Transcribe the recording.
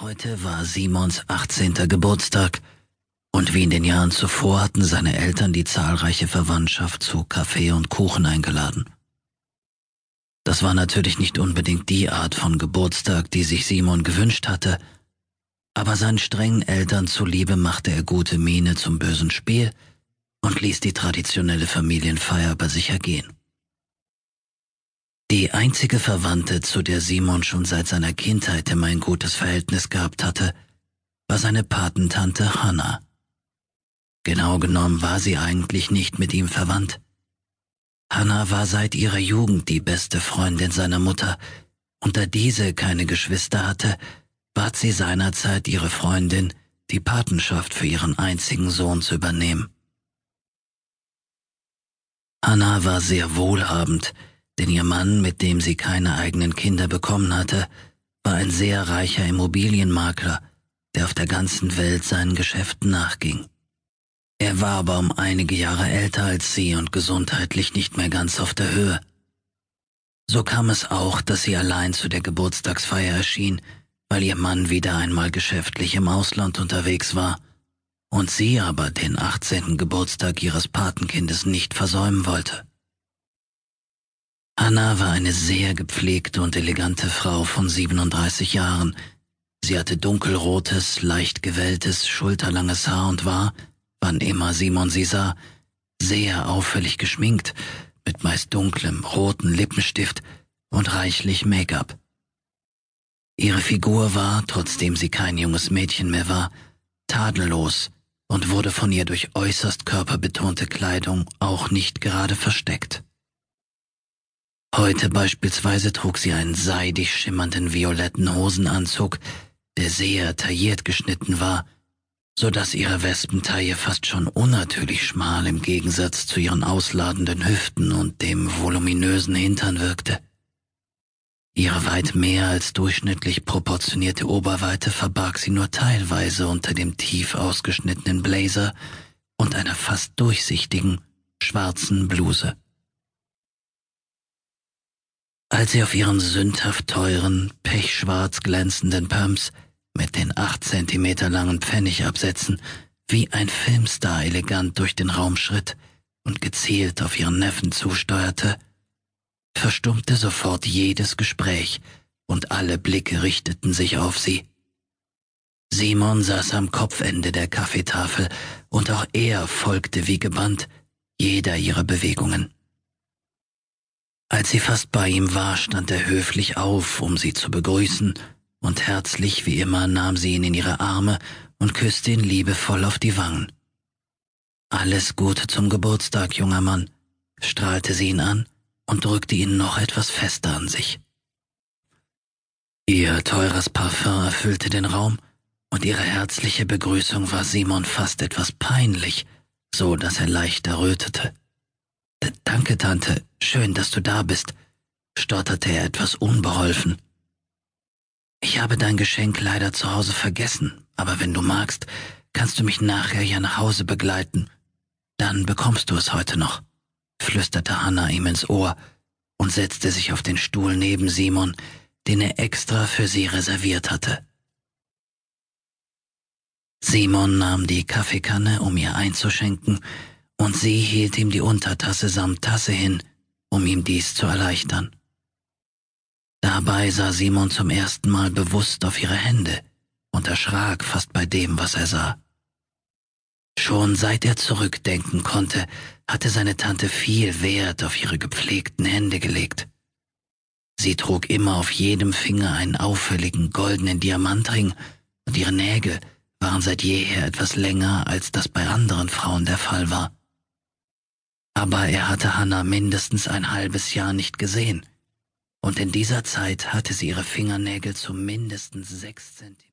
Heute war Simons 18. Geburtstag und wie in den Jahren zuvor hatten seine Eltern die zahlreiche Verwandtschaft zu Kaffee und Kuchen eingeladen. Das war natürlich nicht unbedingt die Art von Geburtstag, die sich Simon gewünscht hatte, aber seinen strengen Eltern zuliebe machte er gute Miene zum bösen Spiel und ließ die traditionelle Familienfeier bei sich ergehen. Die einzige Verwandte, zu der Simon schon seit seiner Kindheit immer ein gutes Verhältnis gehabt hatte, war seine Patentante Hannah. Genau genommen war sie eigentlich nicht mit ihm verwandt. Hannah war seit ihrer Jugend die beste Freundin seiner Mutter, und da diese keine Geschwister hatte, bat sie seinerzeit ihre Freundin, die Patenschaft für ihren einzigen Sohn zu übernehmen. Hannah war sehr wohlhabend, denn ihr Mann, mit dem sie keine eigenen Kinder bekommen hatte, war ein sehr reicher Immobilienmakler, der auf der ganzen Welt seinen Geschäften nachging. Er war aber um einige Jahre älter als sie und gesundheitlich nicht mehr ganz auf der Höhe. So kam es auch, dass sie allein zu der Geburtstagsfeier erschien, weil ihr Mann wieder einmal geschäftlich im Ausland unterwegs war und sie aber den 18. Geburtstag ihres Patenkindes nicht versäumen wollte. Anna war eine sehr gepflegte und elegante Frau von 37 Jahren. Sie hatte dunkelrotes, leicht gewelltes, schulterlanges Haar und war, wann immer Simon sie sah, sehr auffällig geschminkt, mit meist dunklem, roten Lippenstift und reichlich Make-up. Ihre Figur war, trotzdem sie kein junges Mädchen mehr war, tadellos und wurde von ihr durch äußerst körperbetonte Kleidung auch nicht gerade versteckt. Heute beispielsweise trug sie einen seidig schimmernden violetten Hosenanzug, der sehr tailliert geschnitten war, so dass ihre Wespentaille fast schon unnatürlich schmal im Gegensatz zu ihren ausladenden Hüften und dem voluminösen Hintern wirkte. Ihre weit mehr als durchschnittlich proportionierte Oberweite verbarg sie nur teilweise unter dem tief ausgeschnittenen Blazer und einer fast durchsichtigen, schwarzen Bluse. Als sie auf ihren sündhaft teuren, pechschwarz glänzenden Pumps mit den acht Zentimeter langen Pfennigabsätzen wie ein Filmstar elegant durch den Raum schritt und gezielt auf ihren Neffen zusteuerte, verstummte sofort jedes Gespräch und alle Blicke richteten sich auf sie. Simon saß am Kopfende der Kaffeetafel und auch er folgte wie gebannt jeder ihrer Bewegungen. Als sie fast bei ihm war, stand er höflich auf, um sie zu begrüßen, und herzlich wie immer nahm sie ihn in ihre Arme und küsste ihn liebevoll auf die Wangen. Alles Gute zum Geburtstag, junger Mann, strahlte sie ihn an und drückte ihn noch etwas fester an sich. Ihr teures Parfum erfüllte den Raum, und ihre herzliche Begrüßung war Simon fast etwas peinlich, so dass er leicht errötete. Danke, Tante, schön, dass du da bist, stotterte er etwas unbeholfen. Ich habe dein Geschenk leider zu Hause vergessen, aber wenn du magst, kannst du mich nachher ja nach Hause begleiten. Dann bekommst du es heute noch, flüsterte Hannah ihm ins Ohr und setzte sich auf den Stuhl neben Simon, den er extra für sie reserviert hatte. Simon nahm die Kaffeekanne, um ihr einzuschenken, und sie hielt ihm die Untertasse samt Tasse hin, um ihm dies zu erleichtern. Dabei sah Simon zum ersten Mal bewusst auf ihre Hände und erschrak fast bei dem, was er sah. Schon seit er zurückdenken konnte, hatte seine Tante viel Wert auf ihre gepflegten Hände gelegt. Sie trug immer auf jedem Finger einen auffälligen goldenen Diamantring und ihre Nägel waren seit jeher etwas länger, als das bei anderen Frauen der Fall war aber er hatte Hannah mindestens ein halbes Jahr nicht gesehen, und in dieser Zeit hatte sie ihre Fingernägel zu mindestens sechs Zentimeter